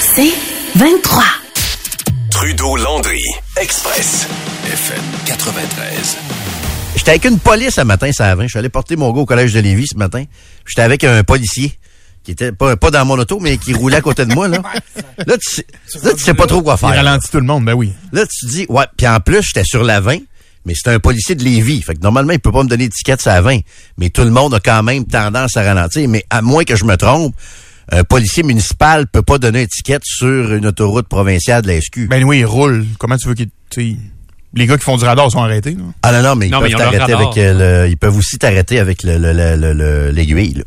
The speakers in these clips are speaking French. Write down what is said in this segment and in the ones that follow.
C'est 23. Trudeau-Landry, Express, FM 93. J'étais avec une police ce matin, ça avant. Je suis allé porter mon gars au collège de Lévis ce matin. J'étais avec un policier qui était pas, pas dans mon auto, mais qui roulait à côté de moi. Là, là, tu, sais, là, tu sais pas trop quoi Il faire. ralentit tout le monde, ben oui. Là, tu te dis, ouais, puis en plus, j'étais sur la 20, mais c'était un policier de Lévis. Fait que normalement, il peut pas me donner d'étiquette sur la 20. Mais tout le monde a quand même tendance à ralentir. Mais à moins que je me trompe, un policier municipal peut pas donner étiquette sur une autoroute provinciale de la SQ. Ben oui, il roule. Comment tu veux qu'il... tu sais, Les gars qui font du radar sont arrêtés. Là. ah non, non, mais ils Non, mais peuvent t'arrêter avec euh, le, ils peuvent aussi t'arrêter avec le, le, le, le- le- l'aiguille, là.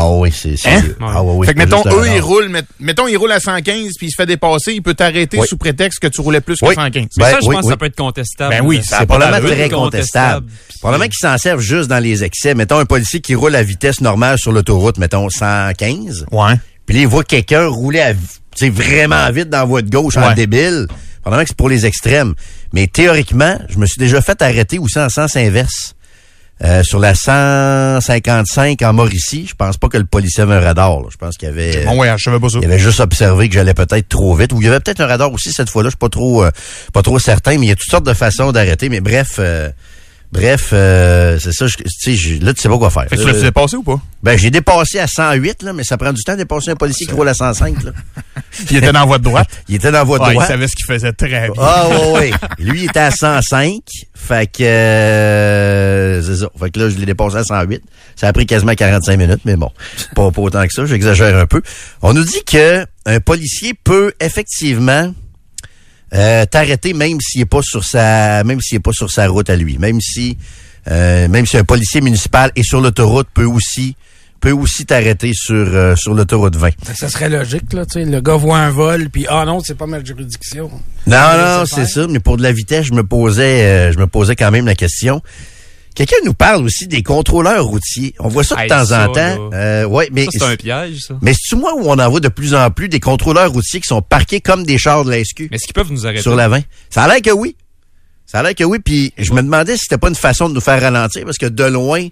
Ah oui, c'est, c'est, Hein? ah oui, oui, fait que mettons, eux, ils roulent, met- mettons, ils roulent à 115 puis il se fait dépasser, il peut t'arrêter Oui. sous prétexte que tu roulais plus que Oui. 115. Mais Ben, ça, je oui, pense oui. que ça peut être contestable. Ben oui, C'est pas probablement très contestable. Puis- Probablement qu'ils s'en servent juste dans les excès. Mettons un policier qui roule à vitesse normale sur l'autoroute, mettons 115. Ouais. Puis là, il voit quelqu'un rouler à, tu sais, vraiment vite dans la voie de gauche en Ouais. débile. Probablement que c'est pour les extrêmes. Mais théoriquement, je me suis déjà fait arrêter aussi en sens inverse. Euh, sur la 155 en Mauricie, je pense pas que le policier avait un radar. là. Je pense qu'il y avait... Bon, ouais, je savais pas ça. Il avait juste observé que j'allais peut-être trop vite. Ou il y avait peut-être un radar aussi cette fois-là. Je suis pas trop, euh, pas trop certain. Mais il y a toutes sortes de façons d'arrêter. Mais bref, euh, bref, euh, c'est ça. je- là, tu sais pas quoi faire. Fait que tu l'as dépassé ou pas? ben, j'ai dépassé à 108, là, mais ça prend du temps de dépasser un policier qui roule à 105. Là. Il était dans la voie de droite. Il était dans la voie Ouais, il droite. savait ce qu'il faisait très bien. Ah ouais, ouais. Lui, il était à 105. Fait que euh, c'est ça. Fait que là, je l'ai dépassé à 108. Ça a pris quasiment 45 minutes, mais bon, pas, pas autant que ça. J'exagère un peu. On nous dit que un policier peut effectivement euh, t'arrêter même s'il est pas sur sa même s'il est pas sur sa route à lui. Même si euh, même si un policier municipal est sur l'autoroute peut aussi peut aussi t'arrêter sur euh, sur l'autoroute 20. Ça serait logique, là, tu sais. Le gars voit un vol, puis ah non, c'est pas ma juridiction. Non, non, c'est ça. Mais pour de la vitesse, je me posais, euh, je me posais quand même la question. Quelqu'un nous parle aussi des contrôleurs routiers. On voit ça de Hey, temps ça, en temps. Euh, ouais, mais c'est un piège, ça. mais c'est moi où on en voit de plus en plus des contrôleurs routiers qui sont parqués comme des chars de la SQ Mais est-ce qu'ils peuvent nous arrêter? sur la 20. Ça a l'air que oui. Ça a l'air que oui. Puis je me demandais si c'était pas une façon de nous faire ralentir parce que de loin,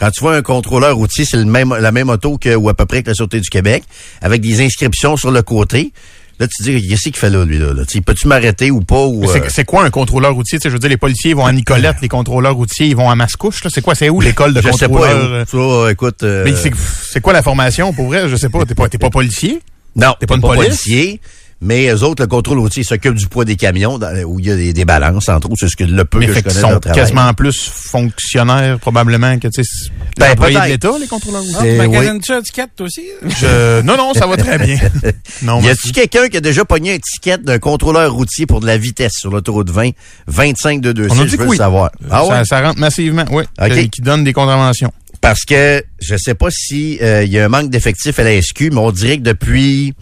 quand tu vois un contrôleur routier, c'est le même, la même auto que, ou à peu près que la Sûreté du Québec, avec des inscriptions sur le côté. Là, tu te dis, qu'est-ce qu'il fait là, lui, là? là? Peux-tu m'arrêter ou pas? Ou, euh, C'est quoi un contrôleur routier? Tu sais, je veux dire, les policiers ils vont à Nicolette, les contrôleurs routiers, ils vont à Mascouche. là. C'est quoi? C'est où l'école de je sais pas. euh, ça, écoute. euh, Mais c'est- quoi la formation pour vrai? Je sais pas. T'es pas, t'es pas policier? non, t'es pas une police? policier. Mais eux autres, le contrôle routier s'occupe du poids des camions, dans- où il y a des, des balances, entre autres. C'est ce que le peu Mais que fait je qu'ils connais sont quasiment plus fonctionnaires, probablement, que, tu sais, c'est Ben, de l'État, les contrôleurs Ah, routiers. tu oui. ticket, toi aussi? Je- Non, non, ça va très bien. Non, y a-tu quelqu'un qui a déjà pogné un ticket d'un contrôleur routier pour de la vitesse sur l'autoroute 20, 25 de 2 On je dit veux que oui. le savoir. Ah ouais? ça, ça rentre massivement, oui. OK. Qui, qui donne des contraventions. Parce que je sais pas si euh, il y a un manque d'effectifs à la SQ, mais on dirait que depuis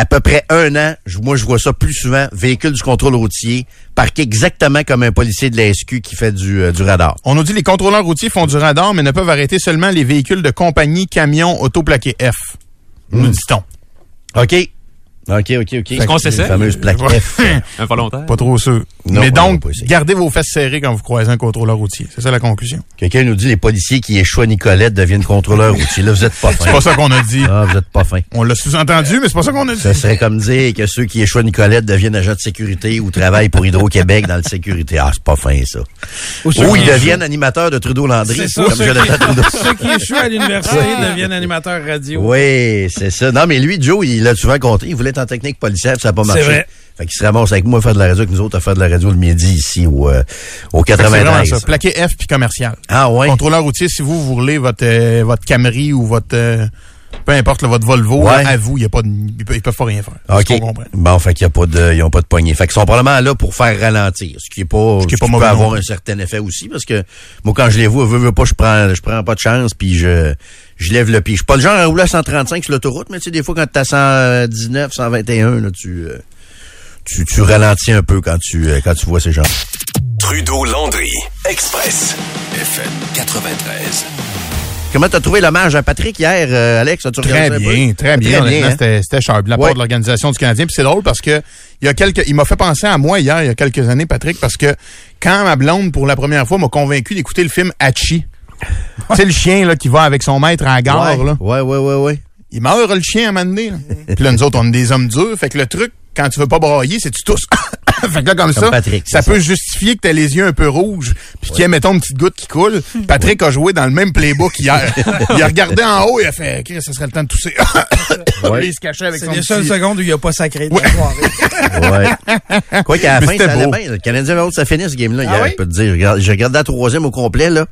à peu près un an, je- moi je vois ça plus souvent, véhicule du contrôle routier, parqué exactement comme un policier de la SQ qui fait du, euh, du radar. On nous dit les contrôleurs routiers font du radar, mais ne peuvent arrêter seulement les véhicules de compagnie, camions, autoplaqués F. Hmm. Nous dit-on. OK. OK, OK, OK. Est-ce qu'on s'essaie? La fameuse plaque. F. Un volontaire? Pas trop sûr. Non, mais on donc, gardez vos fesses serrées quand vous croisez un contrôleur routier. C'est ça la conclusion. Quelqu'un nous dit les policiers qui échouent à Nicolette deviennent contrôleurs routiers. Là, vous êtes pas C'est fin. pas ça qu'on a dit. Ah, vous êtes pas fin. On l'a sous-entendu, mais c'est pas ça qu'on a dit. Ça serait comme dire que ceux qui échouent à Nicolette deviennent agents de sécurité ou travaillent pour Hydro-Québec dans le sécurité. Ah, c'est pas fin, ça. Ou ils deviennent animateurs de Trudeau-Landry, C'est ça, comme ceux Jonathan qui- Trudeau. Ceux qui échouent à l'université deviennent animateurs radio. Oui, c'est ça. Non, mais lui, Joe, il l'a souvent compté. Il voulait en technique policière, ça n'a pas marché. vrai. Fait qu'il se ramasse avec moi à faire de la radio, avec nous autres à faire de la radio le midi ici au, euh, au Fait que C'est vraiment 93. ça. Plaqué F puis commercial. Ah ouais? Contrôleur routier, si vous, vous roulez votre, euh, votre Camry ou votre, euh, peu importe, là, votre Volvo, Ouais. à vous, il y a pas de, ils peuvent, peuvent pas rien faire. OK. Bon, fait qu'il y a pas de, ils ont pas de poignée. Fait qu'ils sont probablement là pour faire ralentir. Ce qui est pas, Ce qui est pas peut avoir non un certain effet aussi, parce que moi, quand je les vois, veux, veux pas, je prends, je prends pas de chance, puis je, je lève le pied. Je suis pas le genre à rouler à 135 sur l'autoroute, mais tu sais, des fois, quand t'es à 119, 121, là, tu, euh, tu, tu ralentis un peu quand tu, euh, quand tu vois ces gens. Trudeau Landry, Express, FM 93. Comment t'as trouvé l'hommage à Patrick hier, euh, Alex? As-tu Très regardé ça un bien, peu? très bien. Très honnêtement, hein? C'était c'était sharp de la Ouais. part de l'Organisation du Canadien. Puis c'est drôle parce que il y a quelques, il m'a fait penser à moi hier, il y a quelques années, Patrick, parce que quand ma blonde, pour la première fois, m'a convaincu d'écouter le film Hachi. C'est le chien là, qui va avec son maître à la gare. ouais, Là. ouais, ouais, ouais, ouais. Il meurt le chien à un moment donné. Là. Puis là, nous autres, on est des hommes durs. Fait que le truc, quand tu veux pas brailler, c'est tu tousses. fait que là, comme, Comme ça, Patrick, ça c'est peut justifier que t'as les yeux un peu rouges, puis qu'il y a, mettons, une petite goutte qui coule. Patrick a joué dans le même playbook hier. il a regardé en haut, il a fait, OK, ça serait le temps de tousser. Ouais. il se cachait avec C'est son les petit... seules secondes où il a pas sacré de la soirée. Ouais. Quoi qu'à la Mais fin, ça allait bien. Le Canadien ça finisse, ce game-là, Ah hier, oui? je peux te dire. Je regardé la troisième au complet, là.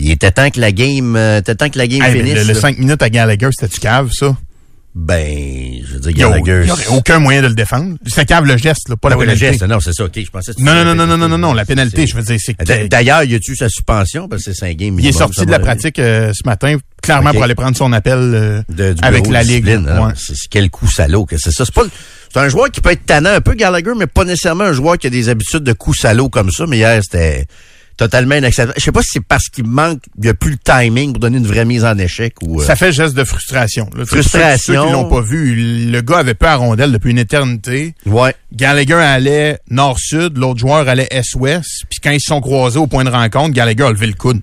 Il était temps que la game, euh, était temps que la game Hey, finisse. le, le là. 5 minutes à Gallagher, c'était du cave, ça? Ben, je veux dire, Gallagher. il y aurait aucun moyen de le défendre. C'était cave le geste, là, pas Ah la oui, le pénalité. geste, non, c'est ça, ok, je pensais que Non, non, non, non, non, non, non, non, la pénalité, je veux dire, c'est D'ailleurs, il a eu sa suspension? Parce que c'est 5 games. Il est sorti de la pratique euh, ce matin, clairement pour aller prendre son appel euh, de- du avec la Ligue. Non, Ouais. C'est quel coup salaud que c'est ça. C'est pas le- c'est un joueur qui peut être tannant un peu Gallagher, mais pas nécessairement un joueur qui a des habitudes de coups salauds comme ça. Mais hier, c'était totalement inacceptable. Je sais pas si c'est parce qu'il manque, il n'y a plus le timing pour donner une vraie mise en échec ou. euh, Ça fait geste de frustration. Là. Frustration. Ceux qui l'ont pas vu, le gars avait pas à rondelle depuis une éternité. Ouais. Gallagher allait nord-sud, l'autre joueur allait est-ouest. Puis quand ils se sont croisés au point de rencontre, Gallagher a levé le coude.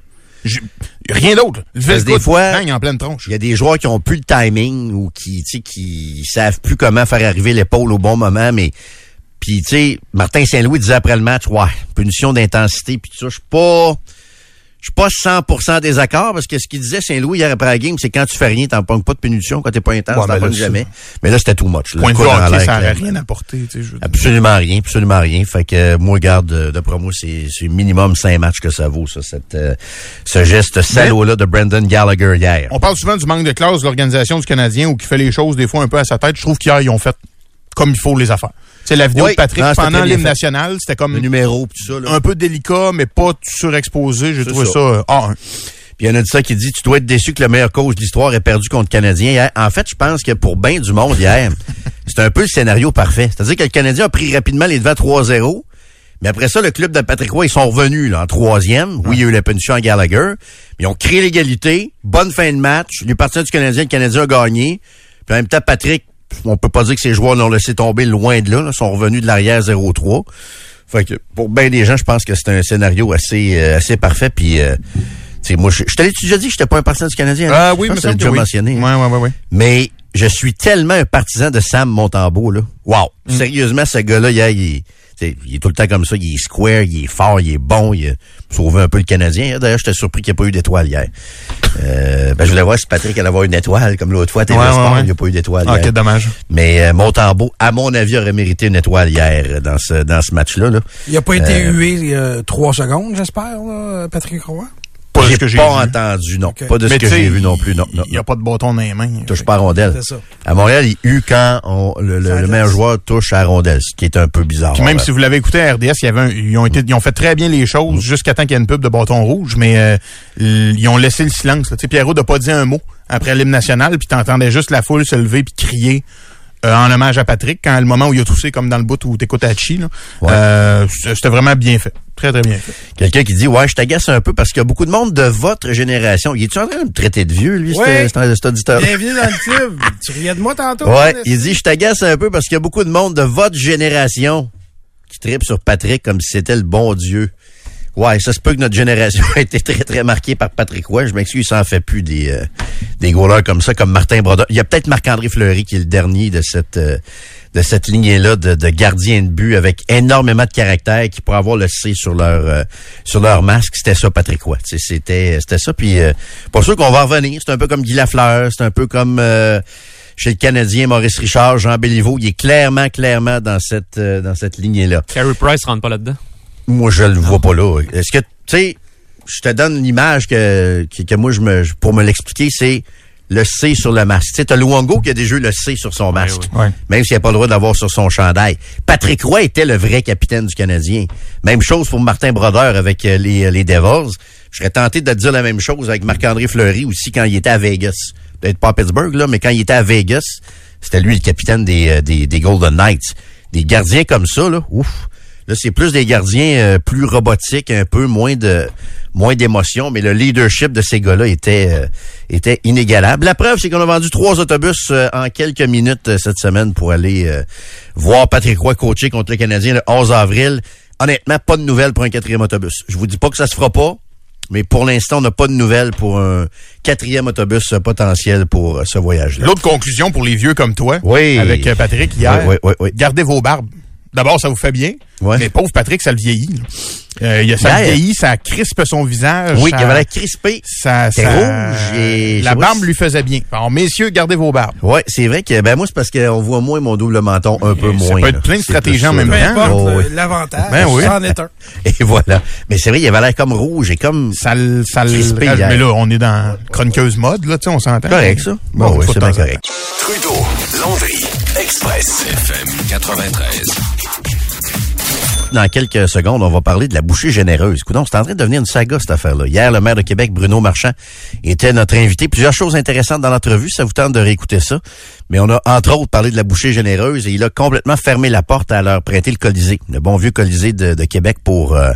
Rien d'autre. Des fois- bang, en pleine tronche. Il y a des joueurs qui ont plus le timing ou qui, tu sais, qui savent plus comment faire arriver l'épaule au bon moment, mais puis tu sais, Martin Saint-Louis disait après le match, ouais, punition d'intensité, puis tout ça, je suis pas, je suis pas 100% désaccord parce que ce qu'il disait Saint-Louis hier après la game, c'est quand tu fais rien, t'en pognes pas de punition, quand t'es pas intense, Ouais, t'en c'est- jamais. Mais là, c'était too much. là. Point de vue hockey, ça clairement. rien apporté. tu sais, je. Absolument rien, absolument rien. Fait que moi, garde, euh, d'après moi, c'est minimum cinq matchs que ça vaut, ça, cette, euh, ce geste salaud-là de Brandon Gallagher hier. On parle souvent du manque de classe de l'organisation du Canadien ou qui fait les choses des fois un peu à sa tête. Je trouve qu'hier, ils ont fait comme il faut les affaires. C'est la vidéo Oui, de Patrick non, pendant l'hymne national. C'était comme Le numéro, tout ça, là. un peu délicat, mais pas surexposé. J'ai trouvé ça. ça, A1. Puis il y en a de ça qui dit tu dois être déçu que le meilleur coach de l'histoire ait perdu contre le Canadien hier. En fait, je pense que pour bien du monde hier, c'est un peu le scénario parfait. C'est-à-dire que le Canadien a pris rapidement les devants 3-0. Mais après ça, le club de Patrick Roy, ils sont revenus là, en troisième. Oui, il y a eu la punition à Gallagher. Mais ils ont créé l'égalité. Bonne fin de match. Les partisans du Canadien, le Canadien a gagné. Puis en même temps, Patrick, on peut pas dire que ces joueurs l'ont laissé tomber loin de là. là. Ils sont revenus de l'arrière 0-3. Fait que pour bien des gens, je pense que c'est un scénario assez euh, assez parfait. Puis, euh, moi, je, je t'avais déjà dit que j'étais pas un partisan du Canadien. hein? Ah oui, que déjà oui. mentionné. Ouais, ouais, ouais. Mais je suis tellement un partisan de Sam Montembeau, là. Wow. Mm. Sérieusement, ce gars-là, il il est tout le temps comme ça. Il est square, il est fort, il est bon. Il a sauvé un peu le Canadien. D'ailleurs, j'étais surpris qu'il n'y ait pas eu d'étoile hier. Euh, ben, je voulais voir si Patrick allait avoir une étoile, comme l'autre fois. TV Ouais, ouais, Sport, ouais. il n'y a pas eu d'étoile Ah, quel dommage. Mais euh, Montembeau, à mon avis, aurait mérité une étoile hier euh, dans ce, dans ce match-là. Là. Il a pas été Euh, hué euh, trois secondes, j'espère, Patrick Roy? Pas de ce que j'ai pas entendu, non. Pas de ce que j'ai vu non plus, non. Il n'y a pas de bâton dans les mains. touche pas à rondelle. Ça. À Montréal, il eut quand on- le, le- meilleur joueur touche à rondelle, ce qui est un peu bizarre. Puis même si vous l'avez écouté à RDS, il y avait un- ils, ont été, ils ont fait très bien les Mm. choses jusqu'à temps qu'il y ait une pub de bâton rouge, mais euh, ils ont laissé le silence. Pierrot n'a pas dit un mot après l'hymne national, puis t'entendais juste la foule se lever puis crier en hommage à Patrick, quand le moment où il a toussé comme dans le bout où t'écoutes Hachi. là. Ouais. Euh, C'était vraiment bien fait. Très, très bien fait. Quelqu'un qui dit, ouais, je t'agace un peu parce qu'il y a beaucoup de monde de votre génération. Il est-tu en train de me traiter de vieux, lui, Ouais. cet, auditeur? Bienvenue dans le club. tu riais de moi tantôt. Ouais, hein, il dit, je t'agace un peu parce qu'il y a beaucoup de monde de votre génération qui tripe sur Patrick comme si c'était le bon Dieu. Ouais, ça se peut que notre génération a été très, très marquée par Patrick Roy. Je m'excuse, ça en fait plus des, euh, des goalers comme ça, comme Martin Brodeur. Il y a peut-être Marc-André Fleury qui est le dernier de cette, euh, de cette lignée-là de, de gardiens de but avec énormément de caractère qui pourraient avoir le C sur leur, euh, sur leur masque. C'était ça, Patrick Roy. C'était, c'était ça. Puis, euh, pas sûr qu'on va revenir. C'est un peu comme Guy Lafleur. C'est un peu comme, euh, chez le Canadien, Maurice Richard, Jean Béliveau. Il est clairement, clairement dans cette, euh, dans cette lignée-là. Carey Price rentre pas là-dedans. Moi, je le vois pas là. Est-ce que, tu sais, je te donne l'image que, que, que moi, je me, pour me l'expliquer, c'est le C sur le masque. Tu sais, t'as Luongo qui a déjà eu le C sur son masque. oui. Même s'il n'a pas le droit d'avoir sur son chandail. Patrick Roy était le vrai capitaine du Canadien. Même chose pour Martin Brodeur avec euh, les, les Devils. Je serais tenté de te dire la même chose avec Marc-André Fleury aussi quand il était à Vegas. Peut-être pas à Pittsburgh, là, mais quand il était à Vegas, c'était lui le capitaine des, euh, des, des Golden Knights. Des gardiens comme ça, là, ouf. Là, c'est plus des gardiens euh, plus robotiques, un peu moins de moins d'émotion, mais le leadership de ces gars-là était euh, était inégalable. La preuve, c'est qu'on a vendu trois autobus euh, en quelques minutes euh, cette semaine pour aller euh, voir Patrick Roy coacher contre le Canadien le 11 avril. Honnêtement, pas de nouvelles pour un quatrième autobus. Je vous dis pas que ça se fera pas, mais pour l'instant, on n'a pas de nouvelles pour un quatrième autobus potentiel pour ce voyage-là. L'autre conclusion pour les vieux comme toi, Oui. avec Patrick hier, Oui, oui, oui, oui. gardez vos barbes. D'abord, ça vous fait bien, Ouais. mais pauvre Patrick, ça le vieillit. là. Euh, il a ça le vieillit, ça crispe son visage. Oui, ça, qui avait l'air crispé. ça, ça- rouge et- La barbe si- lui faisait bien. Alors, messieurs, gardez vos barbes. Ouais, c'est vrai que ben moi c'est parce qu'on voit moins mon double menton un peu ça moins. peut être plein de stratégies en ça, même temps. Oh, oui. l'avantage, Ben oui. c'en est un. Et voilà. Mais c'est vrai, il avait l'air comme rouge et comme Ça, le- ça Crispé hier. Mais là, on est dans chroniqueuse mode, là, tu sais, on s'entend. correct ça. Bon, Bon, oui, c'est bien correct. Trudeau, Landry, Express, FM 93. Dans quelques secondes, on va parler de la bouchée généreuse. Coudon, c'est en train de devenir une saga, cette affaire-là. Hier, le maire de Québec, Bruno Marchand, était notre invité. Plusieurs choses intéressantes dans l'entrevue. Ça vous tente de réécouter ça. Mais on a, entre autres, parlé de la bouchée généreuse et il a complètement fermé la porte à leur prêter le Colisée. Le bon vieux Colisée de, de Québec pour, euh,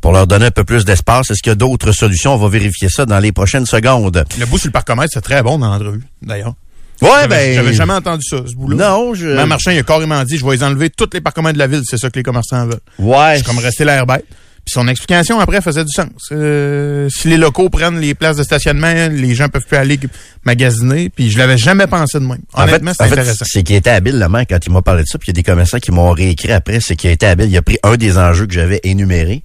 pour leur donner un peu plus d'espace. Est-ce qu'il y a d'autres solutions? On va vérifier ça dans les prochaines secondes. Le bout sur le parcomètre, c'est très bon dans l'entrevue, d'ailleurs. Ouais, ben. J'avais jamais entendu ça, ce bout-là. Non, je. Même Marchand, il a carrément dit, je vais les enlever toutes les parcomètres de la ville, c'est ça que les commerçants veulent. Ouais. C'est comme rester l'air bête. Puis son explication après faisait du sens. Euh, si les locaux prennent les places de stationnement, les gens peuvent plus aller magasiner. Puis je l'avais jamais pensé de même. En fait, Honnêtement, c'est intéressant. c'est qu'il était habile, le maire, quand il m'a parlé de ça. Puis il y a des commerçants qui m'ont réécrit après. C'est qu'il a été habile. Il a pris un des enjeux que j'avais énumérés.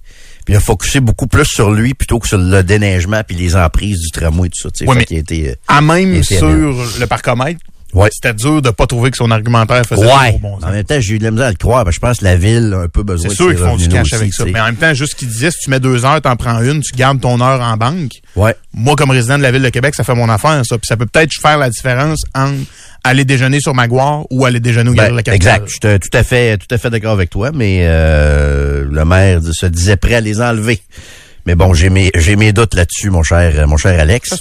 Puis il a focusé beaucoup plus sur lui plutôt que sur le déneigement puis les emprises du tramway, tout ça. tu sais. Ouais, Fait mais- a été, euh, à même sur le parcomètre, Ouais. c'était dur de pas trouver que son argumentaire faisait Ouais. toujours bon en même temps, j'ai eu de la misère à le croire. parce que je pense que la ville a un peu besoin C'est de sûr ces qu'ils font du cash avec ça. Mais en même temps, juste ce qu'il disait, si tu mets deux heures, t'en prends une, tu gardes ton heure en banque. Ouais. Moi, comme résident de la ville de Québec, ça fait mon affaire, ça. Puis ça peut peut-être faire la différence entre aller déjeuner sur Maguire ou aller déjeuner au Ben, de la Capitale. exact. Je suis tout à fait, tout à fait d'accord avec toi, mais euh, le maire se disait prêt à les enlever. Mais bon, j'ai mes, j'ai mes doutes là-dessus, mon cher, mon cher Alex.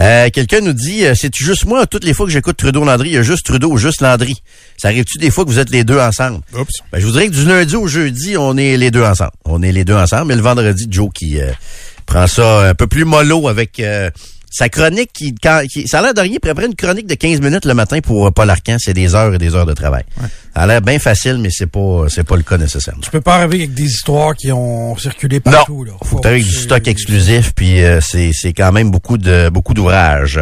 Euh, Quelqu'un nous dit, euh, c'est juste moi, toutes les fois que j'écoute Trudeau Landry, il y a juste Trudeau ou juste Landry. Ça arrive-tu des fois que vous êtes les deux ensemble? Oups. Ben, je vous dirais que du lundi au jeudi, on est les deux ensemble. On est les deux ensemble. Mais le vendredi, Joe qui euh, prend ça un peu plus mollo avec euh, sa chronique qui, quand, qui- ça a l'air de rien, puis après une chronique de 15 minutes le matin pour euh, Paul Arcan, c'est des heures et des heures de travail. Ça a l'air bien facile, mais c'est pas c'est pas le cas nécessairement. Tu peux pas arriver avec des histoires qui ont circulé Non, partout. là. faut avec du stock exclusif, puis euh, c'est c'est quand même beaucoup de beaucoup d'ouvrages.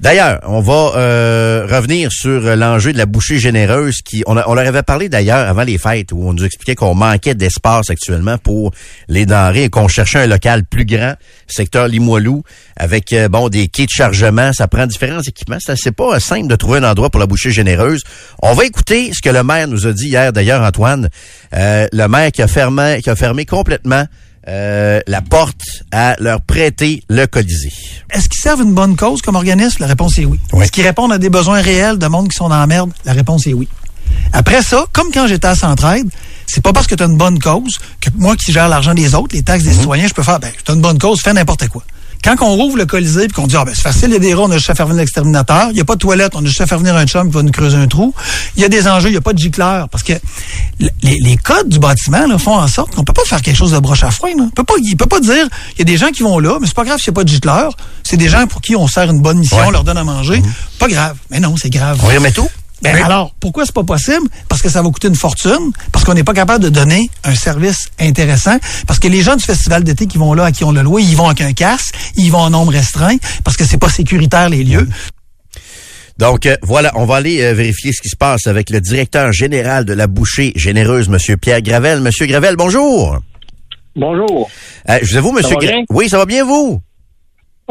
D'ailleurs, on va euh, revenir sur euh, l'enjeu de la bouchée généreuse qui on, a- leur avait parlé d'ailleurs avant les fêtes où on nous expliquait qu'on manquait d'espace actuellement pour les denrées et qu'on cherchait un local plus grand, secteur Limoilou, avec euh, bon des quais de chargement, ça prend différents équipements, c'est pas simple de trouver un endroit pour la bouchée généreuse. On va écouter ce que le maire nous a dit hier. D'ailleurs Antoine, Euh, le maire qui a fermé qui a fermé complètement euh, la porte à leur prêter le Colisée. Est-ce qu'ils servent une bonne cause comme organisme? La réponse est oui. Est-ce qu'ils répondent à des besoins réels de monde qui sont dans la merde? La réponse est oui. Après ça, comme quand j'étais à Centraide, c'est pas parce que tu as une bonne cause que moi qui gère l'argent des autres, les taxes des citoyens, je peux faire, ben, tu as une bonne cause, fais n'importe quoi. Quand on rouvre le Colisée puis qu'on dit, ah, ben, c'est facile, il y a des rats, on a juste à faire venir l'exterminateur. Il n'y a pas de toilette, on a juste à faire venir un chum qui va nous creuser un trou. Il y a des enjeux, il n'y a pas de gicleur. Parce que les, les codes du bâtiment là, font en sorte qu'on peut pas faire quelque chose de broche à foin. Là. On peut pas, il peut pas dire, il y a des gens qui vont là, mais c'est pas grave s'il n'y a pas de gicleur. C'est des gens pour qui on sert une bonne mission, Ouais. on leur donne à manger. Pas grave. Mais non, c'est grave. On y remet tout? Ben alors, pourquoi c'est pas possible? Parce que ça va coûter une fortune, parce qu'on n'est pas capable de donner un service intéressant, parce que les gens du festival d'été qui vont là, à qui on le loue, ils vont avec un casque, ils vont en nombre restreint, parce que c'est pas sécuritaire les lieux. Donc euh, voilà, on va aller euh, vérifier ce qui se passe avec le directeur général de la bouchée généreuse, Monsieur Pierre Gravel. Monsieur Gravel, bonjour. Bonjour. Euh, je vous avoue, Monsieur va Gra- bien? Oui, ça va bien vous?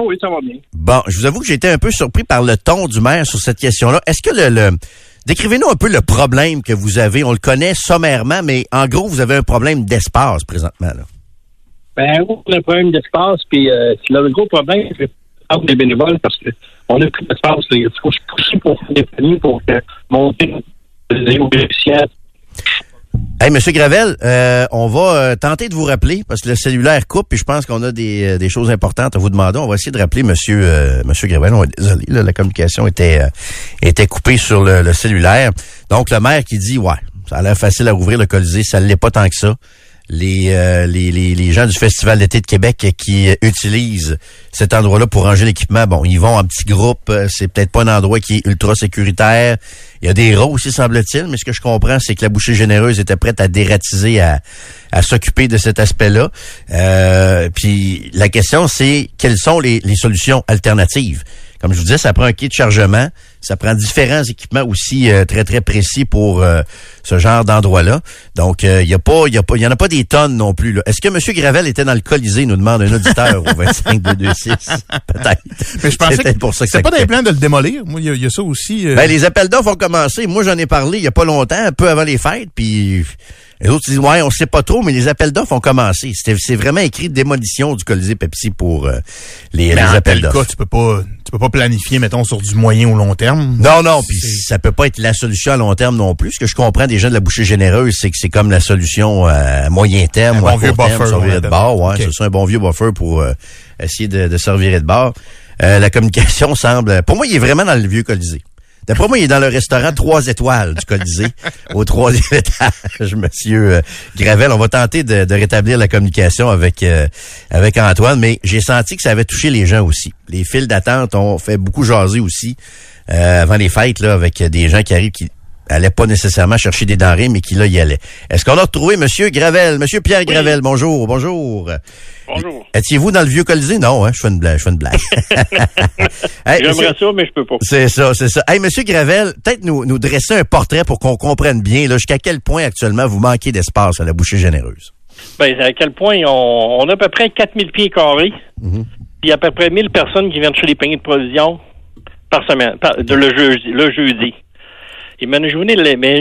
Oh oui, ça va bien. Bon, je vous avoue que j'ai été un peu surpris par le ton du maire sur cette question-là. Est-ce que le, le- décrivez-nous un peu le problème que vous avez. On le connaît sommairement, mais en gros, vous avez un problème d'espace présentement. Là. Ben, on a un problème d'espace, puis euh, le gros problème, c'est pour les bénévoles, parce que on a plus d'espace. Il faut se pousser pour faire des paniers pour monter les bénéficiaires. Hey, Monsieur Gravel, euh, on va euh, tenter de vous rappeler parce que le cellulaire coupe et je pense qu'on a des, euh, des choses importantes à vous demander. On va essayer de rappeler Monsieur euh, Gravel. On désolé, la communication était coupée sur le, cellulaire. Donc le maire qui dit ouais, ça a l'air facile à rouvrir le Colisée, ça l'est pas tant que ça. Les, euh, les, les, les gens du Festival d'été de Québec qui utilisent cet endroit-là pour ranger l'équipement, bon, ils vont en petits groupes. euh, C'est peut-être pas un endroit qui est ultra sécuritaire. Il y a des rats aussi, semble-t-il, mais ce que je comprends, c'est que la bouchée généreuse était prête à dératiser, à, à s'occuper de cet aspect-là. Euh, puis la question, c'est quelles sont les, les solutions alternatives? Comme je vous disais, ça prend un quai de chargement, ça prend différents équipements aussi euh, très très précis pour euh, ce genre d'endroit-là. Donc il y a pas il y a pas il y en a pas des tonnes non plus là. Est-ce que monsieur Gravel était dans le Colisée nous demande un auditeur au 25 226 peut-être. Mais je pensais C'est que pour ça que ça pas des plans de le démolir. Moi, il y, y a ça aussi. euh, Ben, les appels d'offres ont commencé. Moi, j'en ai parlé il y a pas longtemps, un peu avant les fêtes, puis les autres disent, ouais, on sait pas trop, mais les appels d'offres ont commencé. C'est vraiment écrit démolition du Colisée Pepsi pour euh, les, les en appels d'offres. tu peux pas, tu peux pas planifier, mettons, sur du moyen ou long terme. Non, non, puis ça peut pas être la solution à long terme non plus. Ce que je comprends des gens de la bouchée généreuse, c'est que c'est comme la solution à moyen terme Un ou à bon vieux court terme, buffer, se on revirer de bord. Ouais, Ok. c'est ça, un bon vieux buffer pour euh, essayer de, de se revirer de bord. Euh, la communication semble... Pour moi, il est vraiment dans le vieux Colisée. D'après moi, il est dans le restaurant trois étoiles du Colisée, au troisième étage, Monsieur euh, Gravel. On va tenter de, de rétablir la communication avec euh, avec Antoine, mais j'ai senti que ça avait touché les gens aussi. Les files d'attente ont fait beaucoup jaser aussi euh, avant les fêtes là, avec des gens qui arrivent qui allaient pas nécessairement chercher des denrées, mais qui là y allaient. Est-ce qu'on a retrouvé Monsieur Gravel, Monsieur Pierre Gravel? Bonjour, bonjour. Bonjour. Étiez-vous dans le vieux Colisée? Non, hein, je fais une blague, je fais une blague. Hey, J'aimerais ça, mais je peux pas. c'est ça, c'est ça. Hey, Monsieur Gravel, peut-être nous, nous dresser un portrait pour qu'on comprenne bien jusqu'à quel point actuellement vous manquez d'espace à la bouchée généreuse. Ben, à quel point on, on a à peu près 4000 pieds carrés. Puis il y a à peu près 1000 personnes qui viennent chez les paniers de provisions par semaine, par- de le jeudi. Le jeudi. Imaginez,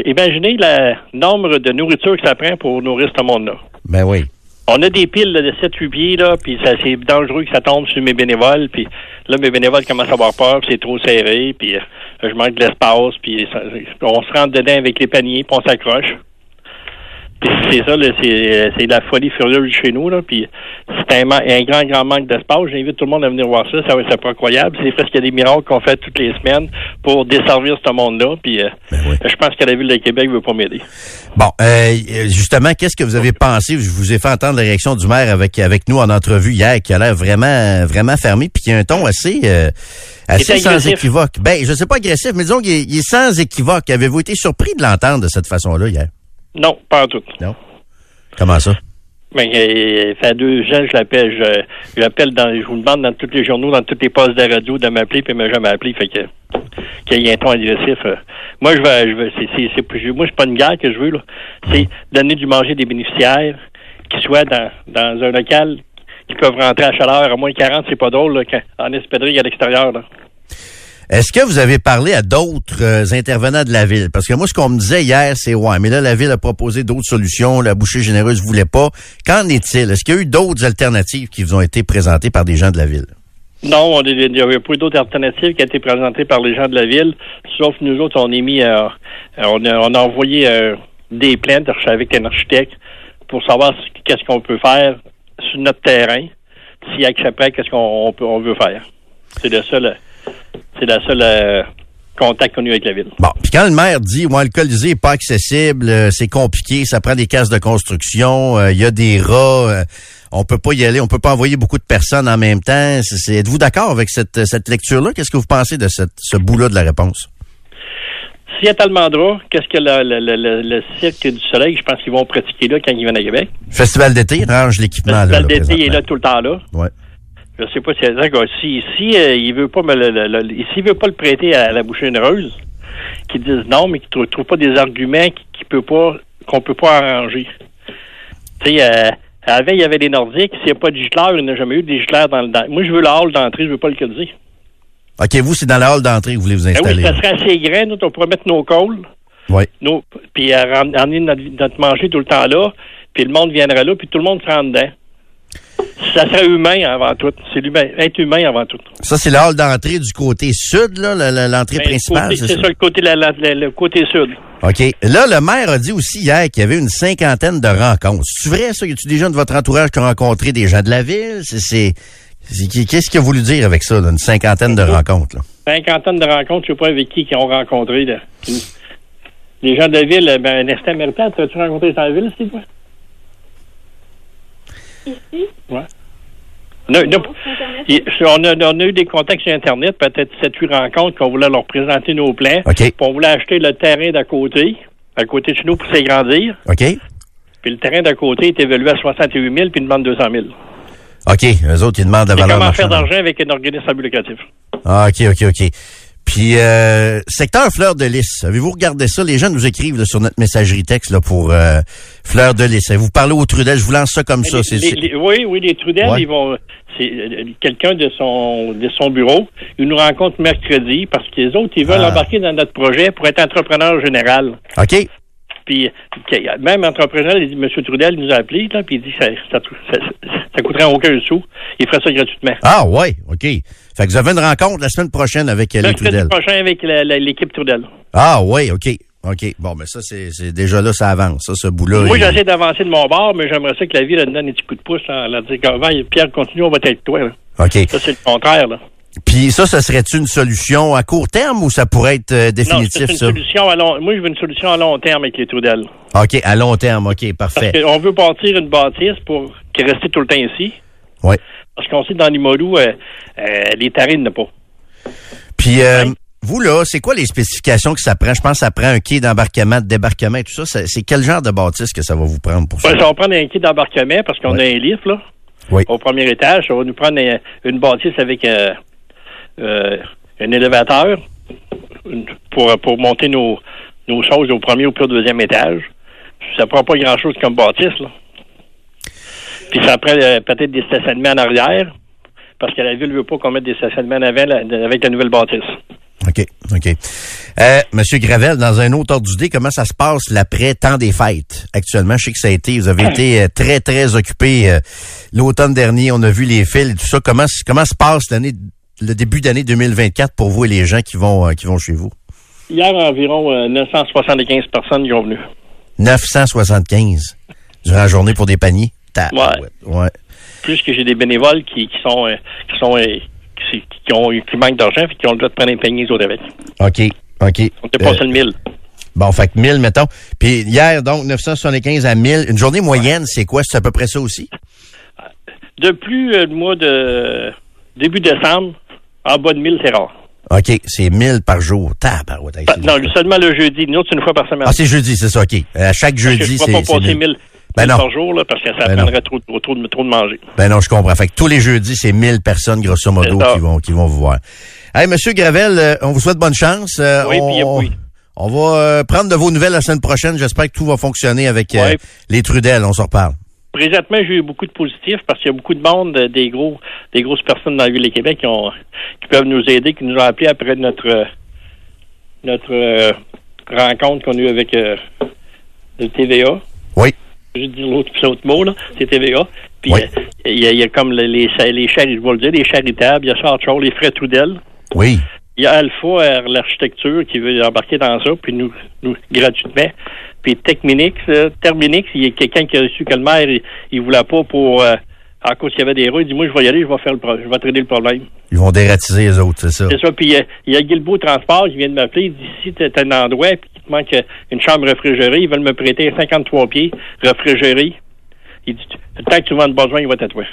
imaginez le nombre de nourriture que ça prend pour nourrir ce monde-là. Ben oui. On a des piles là, de 7-8 pieds, là, puis ça, c'est dangereux que ça tombe sur mes bénévoles, puis là, mes bénévoles commencent à avoir peur, puis c'est trop serré, puis euh, je manque d'espace, puis ça- on se rentre dedans avec les paniers, puis on s'accroche. C'est ça, là, c'est, c'est la folie furieuse chez nous, là, puis c'est un, un grand, grand manque d'espace. J'invite tout le monde à venir voir ça, ça va être pas incroyable. C'est presque qu'il y a des miracles qu'on fait toutes les semaines pour desservir ce monde-là, puis euh, je pense que la Ville de Québec veut pas m'aider. Bon, euh, justement, qu'est-ce que vous avez pensé? Je vous ai fait entendre la réaction du maire avec, avec nous en entrevue hier, qui a l'air vraiment, vraiment fermé, puis qui a un ton assez, euh, assez sans équivoque. Ben, je sais pas agressif, mais disons qu'il est, il est sans équivoque. Avez-vous été surpris de l'entendre de cette façon-là hier? Non, pas en tout. Non. Comment ça? Ben, euh, ça fait deux ans je l'appelle. Je, l'appelle dans, je vous demande dans tous les journaux, dans tous les postes de radio de m'appeler, puis il m'a jamais appelé. Fait que, qu'il y ait un ton agressif. euh, moi, je vais, je vais, c'est, c'est, c'est, moi, c'est pas une guerre que je veux, là. C'est donner du manger des bénéficiaires qui soient dans, dans un local qui peuvent rentrer à chaleur à moins 40, c'est pas drôle, là, quand, en espadrille à l'extérieur, là. Est-ce que vous avez parlé à d'autres euh, intervenants de la ville? Parce que moi, ce qu'on me disait hier, c'est ouais, mais là, la ville a proposé d'autres solutions, la bouchée généreuse voulait pas. Qu'en est-il? Est-ce qu'il y a eu d'autres alternatives qui vous ont été présentées par des gens de la ville? Non, il n'y avait pas d'autres alternatives qui a été présentées par les gens de la ville, sauf nous autres, on est euh, euh, on, a, envoyé des plaintes avec un architecte pour savoir ce- qu'est-ce qu'on peut faire sur notre terrain, s'il accepterait qu'est-ce qu'on veut faire. C'est le seul, c'est la seule euh, contact qu'on a eu avec la ville. Bon, puis quand le maire dit, ouais, le Colisée est pas accessible, euh, c'est compliqué, ça prend des cases de construction, euh, il y a des rats, on peut pas y aller, on peut pas envoyer beaucoup de personnes en même temps. Êtes-vous d'accord avec cette, cette lecture-là? Qu'est-ce que vous pensez de cette, ce bout-là de la réponse? S'il y a tellement de rats, qu'est-ce que le, le, le, le, le cirque du soleil, je pense qu'ils vont pratiquer là quand ils viennent à Québec? Festival d'été, range l'équipement là, d'été, il est là tout le temps là. Ouais. Je sais pas si. Si, si euh, il veut pas me le, le- le- s'il veut pas le prêter à la bouche généreuse, qu'ils disent non, mais qu'ils trouvent, trouvent pas des arguments qui, qui peut pas qu'on peut pas arranger. Tu sais, euh, avant il y avait les Nordiques. S'il n'y a pas de gicleur, il n'y a jamais eu de gicleur dans le. dans- Moi, je veux le hall d'entrée, je veux pas le Colisée. OK, vous, c'est dans la hall d'entrée que vous voulez vous Ben oui, installer. ça serait assez grand, nous, on pourrait mettre nos cols, Oui. nos, puis euh, ram- ramener notre, notre manger tout le temps là, puis le monde viendrait là, puis tout le monde se rend dedans. ça serait humain avant tout. C'est l'humain, être humain avant tout. Ça, c'est le hall d'entrée du côté sud, là, l'entrée Ben, principale, c'est ça? ça, le côté, la- la- la- le côté sud. OK. Là, le maire a dit aussi hier qu'il y avait une cinquantaine de rencontres. C'est vrai, ça? Y a-tu des gens de votre entourage qui ont rencontré des gens de la ville? C'est, qu'est-ce qu'il a voulu dire avec ça, là, une cinquantaine de rencontres, là? Cinquantaine de rencontres, je sais pas avec qui qui ont rencontré. là. Les gens de la ville, ben, Nestin Méritant, as-tu rencontré dans la ville, c'est toi? Ici? Ouais. On a, on a- il- on a- on a eu des contacts sur Internet, peut-être 7-8 rencontres qu'on voulait leur présenter nos plans. OK. Puis on voulait acheter le terrain d'à côté, à côté de chez nous pour s'agrandir. OK? Puis le terrain d'à côté est évalué à 68 000 puis ils demandent 200 000. OK. Eux autres, ils demandent la valeur comment faire d'argent avec un organisme lucratif? Ah, OK, OK, OK. Puis, euh, secteur Fleur de Lys, avez-vous regardé ça? Les gens nous écrivent là, sur notre messagerie texte là, pour euh, Fleur de Lys. Vous parlez au Trudel, je vous lance ça comme ça. C'est- les- c'est- les- oui, oui, les Trudel, Ouais. ils vont. C'est euh, quelqu'un de son de son bureau. Ils nous rencontrent mercredi parce que les autres, ils veulent Ah. embarquer dans notre projet pour être entrepreneur général. OK? Puis même entrepreneur, il dit, M. Trudel nous a appelé, là, puis il dit ça, ça, ça, ça coûterait aucun sou. Il ferait ça gratuitement. Ah, ouais, OK. Fait que vous avez une rencontre la semaine prochaine avec euh, les Trudel. prochain avec la- la- l'équipe Trudel. Ah, ouais, OK. OK. Bon, mais ça, c'est déjà là, ça avance. Ça, ce bout-là. Moi, il- j'essaie d'avancer de mon bord, mais j'aimerais ça que la ville elle donne un petit coup de pouce. Là, elle dit qu'avant, Pierre, continue, on va être avec toi. là. OK. Ça, c'est le contraire. Là. Puis ça, ce serait une solution à court terme ou ça pourrait être euh, Non, définitif, c'est une ça? solution à long Moi, je veux une solution à long terme avec les Trudel. OK, à long terme. OK, Parce parfait. qu'on veut bâtir une bâtisse pour qu'elle reste tout le temps ici. Oui. Parce qu'on sait que dans l'Imolou, euh, euh, les tarifs n'ont pas. Puis, euh, vous, là, c'est quoi les spécifications que ça prend? Je pense que ça prend un quai d'embarquement, de débarquement et tout ça. C'est quel genre de bâtisse que ça va vous prendre pour ça? Ouais, ça va prendre un quai d'embarquement parce qu'on a un lift, là. Oui. Au premier étage. Ça va nous prendre un- une bâtisse avec euh, euh, un élévateur pour, pour monter nos, nos choses au premier ou au deuxième étage. Ça prend pas grand-chose comme bâtisse, là. Puis ça prend euh, peut-être des stationnements en arrière parce que la ville veut pas qu'on mette des stationnements en avant la- avec la nouvelle bâtisse. OK, OK. Euh, Monsieur Gravel, dans un autre ordre d'idée, comment ça se passe l'après-temps des fêtes? Actuellement? Je sais que ça a été, vous avez été euh, très, très occupé euh, l'automne dernier. On a vu les fils et tout ça. Comment, comment se passe l'année, le début d'année 2024 pour vous et les gens qui vont, qui vont chez vous? Hier, environ euh, 975 personnes y ont venu. 975 durant la journée pour des paniers? Tabarouette. Ouais. Plus que j'ai des bénévoles qui, qui sont euh, qui sont euh, qui, qui ont qui manquent d'argent et qui ont le droit de prendre un panier les autres avec. OK, OK. On dépasse Euh, le 1000. Bon, fait que 1000, mettons. Puis hier, donc, 975 à 1000. Une journée moyenne, c'est quoi? C'est à peu près ça aussi? Depuis euh, le mois de début décembre, en bas de 1000, c'est rare. OK, c'est 1000 par jour. Tabarouette. c'est- non, seulement le jeudi. Nous c'est une fois par semaine. Ah, c'est jeudi, c'est ça, OK. À chaque jeudi, je ne c'est peux pas c'est passer 1000. 1000 Ben non. par jour là, parce que ça Ben prendrait trop, trop, trop, de, trop de manger. Ben non, je comprends. Fait que tous les jeudis, c'est 1000 personnes, grosso modo, qui vont, qui vont vous voir. Hey, Monsieur Gravel, euh, on vous souhaite bonne chance. Euh, Oui, on, puis, oui. on va euh, prendre de vos nouvelles la semaine prochaine. J'espère que tout va fonctionner avec euh, les Trudel. On se reparle. Présentement, j'ai eu beaucoup de positifs parce qu'il y a beaucoup de monde, des gros, des grosses personnes dans la ville de Québec qui, ont, qui peuvent nous aider, qui nous ont appelés après notre notre euh, rencontre qu'on a eue avec euh, le TVA. Oui. Je dis l'autre l'autre mot, là, c'est TVA. Puis Oui. euh, il y, a- il y a comme les, les, je vais le dire, les charitables, il y a chose, les frais Trudel. Oui. Il y a Alpha, l'architecture, qui veut embarquer dans ça, puis nous, nous gratuitement. Puis Techminix, euh, Terminix, il y a quelqu'un qui a reçu que le maire, il, il voulait pas pour, euh, à cause qu'il y avait des rues, il dit, moi, je vais y aller, je vais faire le pro- je vais traiter le problème. Ils vont dératiser les autres, c'est ça. C'est ça. Puis euh, il y a Guilbeault Transport qui vient de m'appeler. Il dit si tu un endroit puis qu'il te manque euh, une chambre réfrigérée, ils veulent me prêter 53 pieds réfrigérés. Il dit tant que tu vas en besoin, il va être à toi.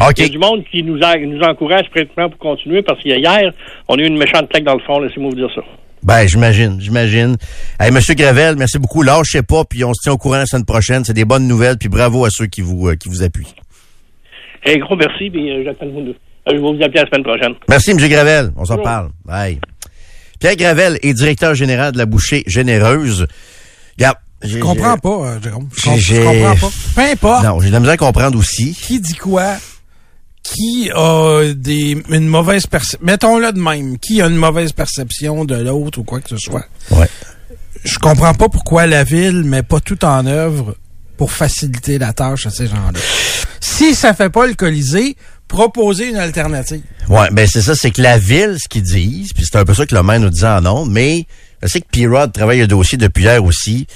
OK. Il y a du monde qui nous, a- nous encourage pratiquement pour continuer parce qu'hier, on a eu une méchante plaque dans le fond, laissez-moi vous dire ça. Ben, j'imagine, j'imagine. Hey, Monsieur Gravel, merci beaucoup. Lâchez pas, puis on se tient au courant la semaine prochaine. C'est des bonnes nouvelles, puis bravo à ceux qui vous, euh, qui vous appuient. Un gros merci, puis euh, j'attends vous. euh, Je vais vous appeler la semaine prochaine. Merci, M. Gravel. On s'en reparle. Bye. Pierre Gravel est directeur général de la bouchée généreuse. Regarde. Je comprends pas, euh, Jérôme. Je, com- je comprends pas. Peu importe. Non, j'ai de la misère à comprendre aussi. Qui dit quoi? Qui a des, une mauvaise perception? Mettons-le de même. Qui a une mauvaise perception de l'autre ou quoi que ce soit? Ouais. Je comprends pas pourquoi la ville met pas tout en œuvre pour faciliter la tâche à ces gens-là. si ça fait pas le Colisée, proposer une alternative. Ouais, ben c'est ça, c'est que la ville, ce qu'ils disent, puis c'est un peu ça que le maire nous disait en ondes, mais je sais que P-Rod travaille le dossier depuis hier aussi.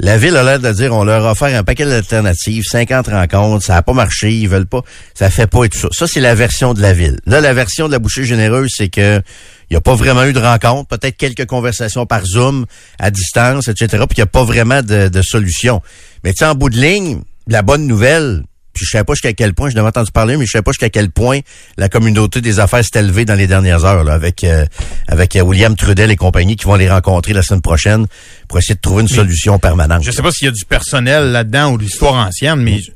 La ville a l'air de dire, on leur a offert un paquet d'alternatives, 50 rencontres, ça a pas marché, ils veulent pas, ça fait pas et tout ça. Ça, c'est la version de la ville. Là, la version de la bouchée généreuse, c'est que il n'y a pas vraiment eu de rencontre, peut-être quelques conversations par Zoom, à distance, etc., puis qu'il n'y a pas vraiment de solution. Mais tu sais, en bout de ligne, la bonne nouvelle, puis je sais pas jusqu'à quel point, je n'avais entendu parler, mais je sais pas jusqu'à quel point la communauté des affaires s'est élevée dans les dernières heures, là, avec euh, avec euh, William Trudel et compagnie qui vont les rencontrer la semaine prochaine pour essayer de trouver une solution permanente. Je sais pas s'il y a du personnel là-dedans ou de l'histoire ancienne, mais je,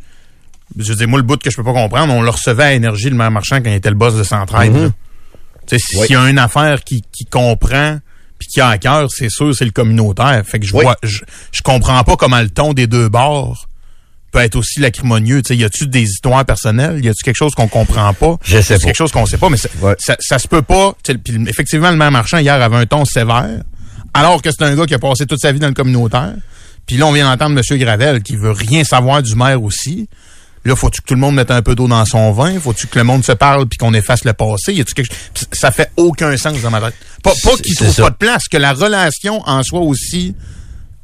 je dire, moi, le bout que je peux pas comprendre, on le recevait à Énergie, le maire marchand, quand il était le boss de Centraide. Mhm. là. Tu sais, s'il y a une affaire qui, qui comprend puis qui a à cœur, c'est sûr, c'est le communautaire. Fait que je Oui. vois, je, je comprends pas comment le ton des deux bords peut être aussi lacrimonieux. Tu sais, y a-tu des histoires personnelles? Y a-tu quelque chose qu'on comprend pas? Je sais pas. quelque chose qu'on sait pas, mais ça, Ouais. ça, ça se peut pas. Puis effectivement, le maire marchand, hier, avait un ton sévère, alors que c'est un gars qui a passé toute sa vie dans le communautaire. Puis là, on vient d'entendre M. Gravel, qui veut rien savoir du maire aussi. Là, faut-tu que tout le monde mette un peu d'eau dans son vin? Faut-tu que le monde se parle puis qu'on efface le passé? Y quelque chose? Ça fait aucun sens dans ma tête. Pas, pas qu'il trouve ça. pas de place, que la relation en soit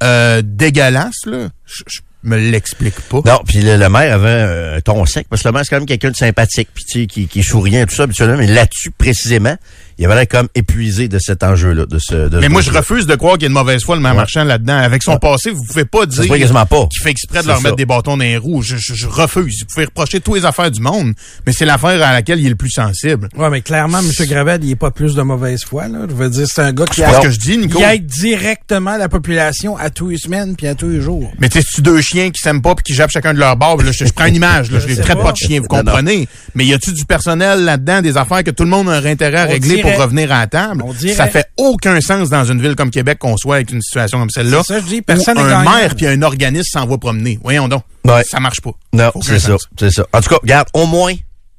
euh, dégueulasse, là. Je, je me l'explique pas. Non, puis le, le maire avait un ton sec, parce que le maire, c'est quand même quelqu'un de sympathique, puis tu sais, qui, qui est souriant et tout ça, habituellement, mais là-dessus, précisément, il avait l'air comme épuisé de cet enjeu-là. De ce, de Mais ce moi, je refuse de croire qu'il y a une mauvaise foi, le Ouais. marchand là-dedans. Avec son Ouais. passé, vous pouvez pas dire voit quasiment pas. qu'il fait exprès de leur ça. mettre des bâtons dans les roues. Je, je- je refuse. Vous pouvez reprocher toutes les affaires du monde, mais c'est l'affaire à laquelle il est le plus sensible. Ouais, mais clairement, M. Gravel, il est pas plus de mauvaise foi, là. Je veux dire, c'est un gars qui C'est pas ce aide, que je dis, Nico. il aide directement la population à tous les semaines puis à tous les jours. Mais tu sais, c'est-tu deux chiens qui s'aiment pas puis qui jappent chacun de leur bord? Là, je, je prends une image, là, je les traite pas. pas de chiens, vous Non, non. comprenez? Mais y a-tu du personnel là-dedans, des affaires que tout le monde a un intérêt à On régler pour revenir à la table? Ça fait aucun sens dans une ville comme Québec qu'on soit avec une situation comme celle-là. C'est ça, je dis, personne où n'est un maire puis un organisme s'en va promener. Voyons donc. Ouais. Ça marche pas. Non, c'est ça, c'est ça. En tout cas, regarde, au moins,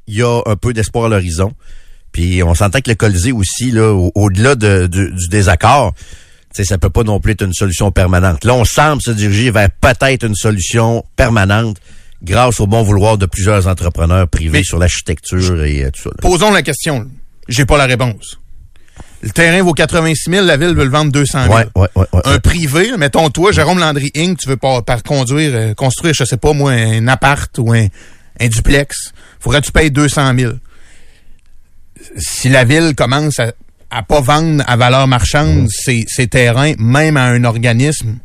il y a un peu d'espoir à l'horizon. Puis on s'entend que le Colisée aussi, là, au- au-delà de- du, du désaccord, tu sais, ça peut pas non plus être une solution permanente. Là, on semble se diriger vers peut-être une solution permanente grâce au bon vouloir de plusieurs entrepreneurs privés Mais- sur l'architecture et euh, tout ça. là. Posons la question. J'ai pas la réponse. Le terrain vaut 86 000, la ville veut le vendre 200 000. Ouais, ouais, ouais, ouais. Un privé, mettons toi, Jérôme Landry Inc., tu veux pas par conduire, euh, construire, je sais pas moi, un appart ou un, un duplex. Faudrait que tu payes 200 000. Si la ville commence à, à pas vendre à valeur marchande ses, ses terrains, même à un organisme,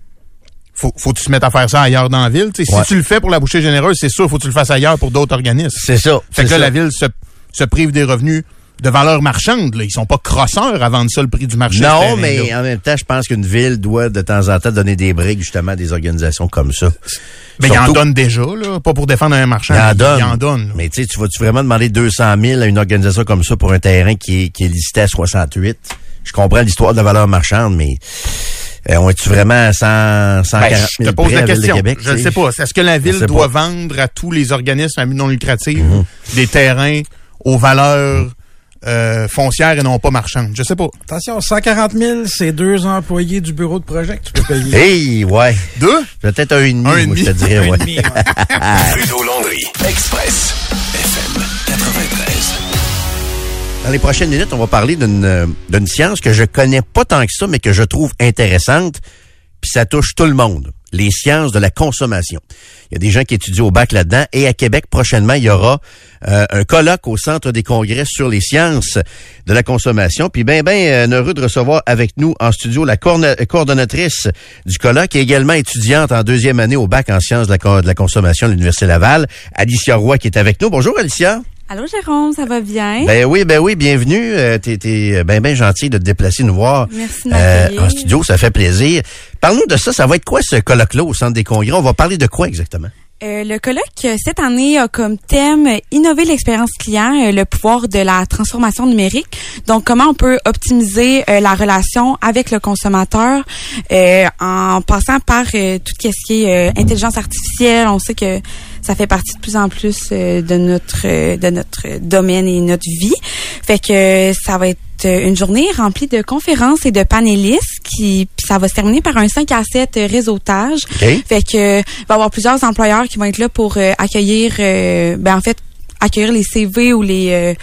faut, faut que tu te mettes à faire ça ailleurs dans la ville. Si tu le fais pour la bouchée généreuse, c'est sûr, faut que tu le fasses ailleurs pour d'autres organismes. C'est ça. Fait c'est que là, ça. la ville se, se prive des revenus de valeur marchande. Là. Ils sont pas crosseurs à vendre ça le prix du marché. Non, mais en même temps, je pense qu'une ville doit de temps en temps donner des briques justement à des organisations comme ça. Mais il en donne déjà, là. Pas pour défendre un marchand. Il en donne. Il en donne. Mais tu sais, tu vas-tu vraiment demander 200 000 à une organisation comme ça pour un terrain qui est, qui est listé à 68? Je comprends l'histoire de la valeur marchande, mais euh, on est-tu vraiment à 100, 140 Ben, 000 je te pose la question. Québec, je ne sais pas. Est-ce que la ville doit pas. vendre à tous les organismes à but non lucratif Mhm. des terrains aux valeurs euh, foncières et non pas marchandes? Je sais pas. Attention, 140 000, c'est deux employés du bureau de projet que tu peux payer. Hey, ouais. Deux? Peut-être un et demi, Un et moi, je demi. te dirais, Un et ouais. demi, ouais. Trudeau Landry. Express. FM 93. Dans les prochaines minutes, on va parler d'une euh, d'une science que je connais pas tant que ça, mais que je trouve intéressante, puis ça touche tout le monde. Les sciences de la consommation. Il y a des gens qui étudient au bac là-dedans. Et à Québec, prochainement, il y aura euh, un colloque au Centre des congrès sur les sciences de la consommation. Puis ben, ben, euh, heureux de recevoir avec nous en studio la coordonna- coordonnatrice du colloque et également étudiante en deuxième année au bac en sciences de la, co- de la consommation de l'Université Laval, Alicia Roy, qui est avec nous. Bonjour, Alicia. Allô Jérôme, ça va bien? Ben oui, ben oui, bienvenue. Euh, t'es, t'es ben, ben gentil de te déplacer nous voir Merci de euh, en studio, ça fait plaisir. Parle-nous de ça, ça va être quoi ce colloque-là au Centre des congrès? On va parler de quoi exactement? Euh, le colloque euh, cette année a comme thème euh, innover l'expérience client, euh, le pouvoir de la transformation numérique. Donc comment on peut optimiser euh, la relation avec le consommateur euh, en passant par euh, tout ce qui est euh, intelligence artificielle. On sait que ça fait partie de plus en plus euh, de notre euh, de notre domaine et notre vie. Fait que ça va être euh, une journée remplie de conférences et de panélistes qui ça va se terminer par un 5 à 7 réseautage. OK. Fait que euh, il va y avoir plusieurs employeurs qui vont être là pour euh, accueillir euh, ben en fait accueillir les CV ou les euh,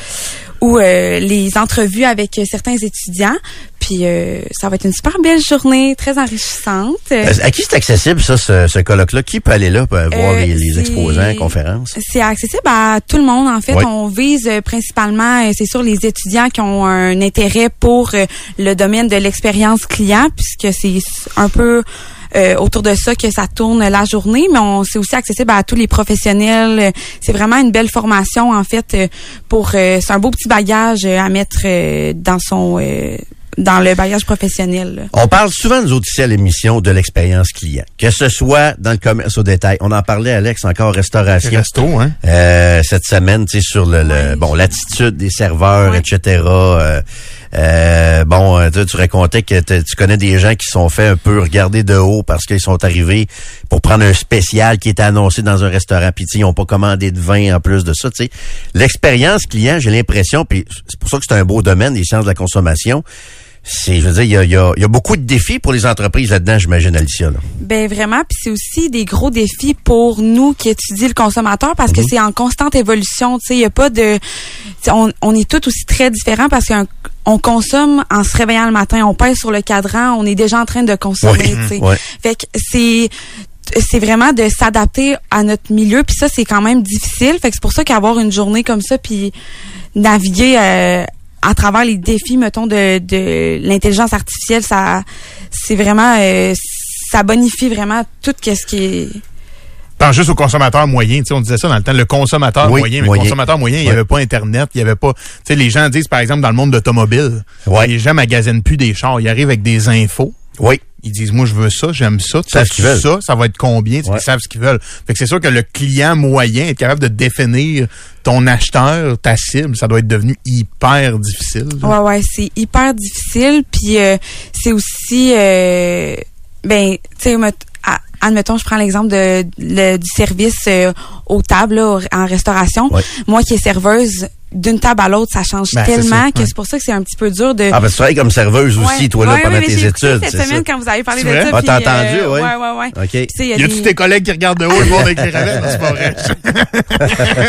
ou euh, les entrevues avec euh, certains étudiants. Puis euh, ça va être une super belle journée, très enrichissante. Euh, À qui c'est accessible, ça, ce, ce colloque-là? Qui peut aller là pour voir Euh, les, les c'est- exposants, conférences? C'est accessible à tout le monde. En fait, Oui. on vise euh, principalement, euh, c'est sûr, les étudiants qui ont un intérêt pour le domaine de l'expérience client, puisque c'est un peu euh, autour de ça que ça tourne la journée, mais on c'est aussi accessible à tous les professionnels. C'est vraiment une belle formation en fait euh, pour euh, c'est un beau petit bagage euh, à mettre euh, dans son euh, dans le bagage professionnel. On parle souvent, nous autres ici à l'émission, de l'expérience client. Que ce soit dans le commerce au détail. On en parlait, Alex, encore restauration. Resto, hein? Euh, cette semaine, tu sais, sur le, le- bon l'attitude des serveurs, etc. Euh, euh, bon, euh, tu racontais que tu connais des gens qui sont fait un peu regarder de haut parce qu'ils sont arrivés pour prendre un spécial qui était annoncé dans un restaurant, puis ils n'ont pas commandé de vin en plus de ça. L'expérience client, j'ai l'impression, puis c'est pour ça que c'est un beau domaine, les sciences de la consommation. C'est, je veux dire, il y a, y a- y a beaucoup de défis pour les entreprises là-dedans, j'imagine, Alicia. Là. Ben vraiment, puis c'est aussi des gros défis pour nous qui étudient le consommateur parce que c'est en constante évolution. Tu sais, il y a pas de, on, on est tous aussi très différents parce qu'on on consomme en se réveillant le matin, on pèse sur le cadran, on est déjà en train de consommer. Oui, tu sais. ouais. Fait que c'est c'est vraiment de s'adapter à notre milieu puis ça c'est quand même difficile fait que c'est pour ça qu'avoir une journée comme ça puis naviguer euh, à travers les défis mettons de, de l'intelligence artificielle ça c'est vraiment euh, ça bonifie vraiment tout ce qui est Pense juste au consommateur moyen. Tu sais, on disait ça dans le temps, le consommateur Oui, moyen. Mais moyen. le consommateur moyen, il n'y avait pas Internet, il y avait pas. Tu sais, les gens disent, par exemple, dans le monde d'automobile, Ouais. les gens magasinent plus des chars. Ils arrivent avec des infos. Oui. Ils disent, moi, je veux ça, j'aime ça. Tu sais ça, ça va être combien? Tu sais, Ouais. Ils savent ce qu'ils veulent. Fait que c'est sûr que le client moyen est capable de définir ton acheteur, ta cible. Ça doit être devenu hyper difficile. Ouais, ouais, c'est hyper difficile. Puis euh, c'est aussi, euh, ben, tu sais, admettons, je prends l'exemple de, le- du service euh, aux tables là, en restauration. Ouais. Moi qui est serveuse, d'une table à l'autre, ça change Ben, tellement ça, que ouais. c'est pour ça que c'est un petit peu dur de. Ah, ben, tu travailles comme serveuse aussi, Ouais, toi, là, ouais, pendant tes études. cette semaine ça? quand vous avez parlé de ça. Ah, t'as entendu, euh, ouais? Ouais, ouais, ouais. OK. Y a Y a des- tous tes collègues qui regardent de haut le monde avec les cravates? Non, c'est pas vrai.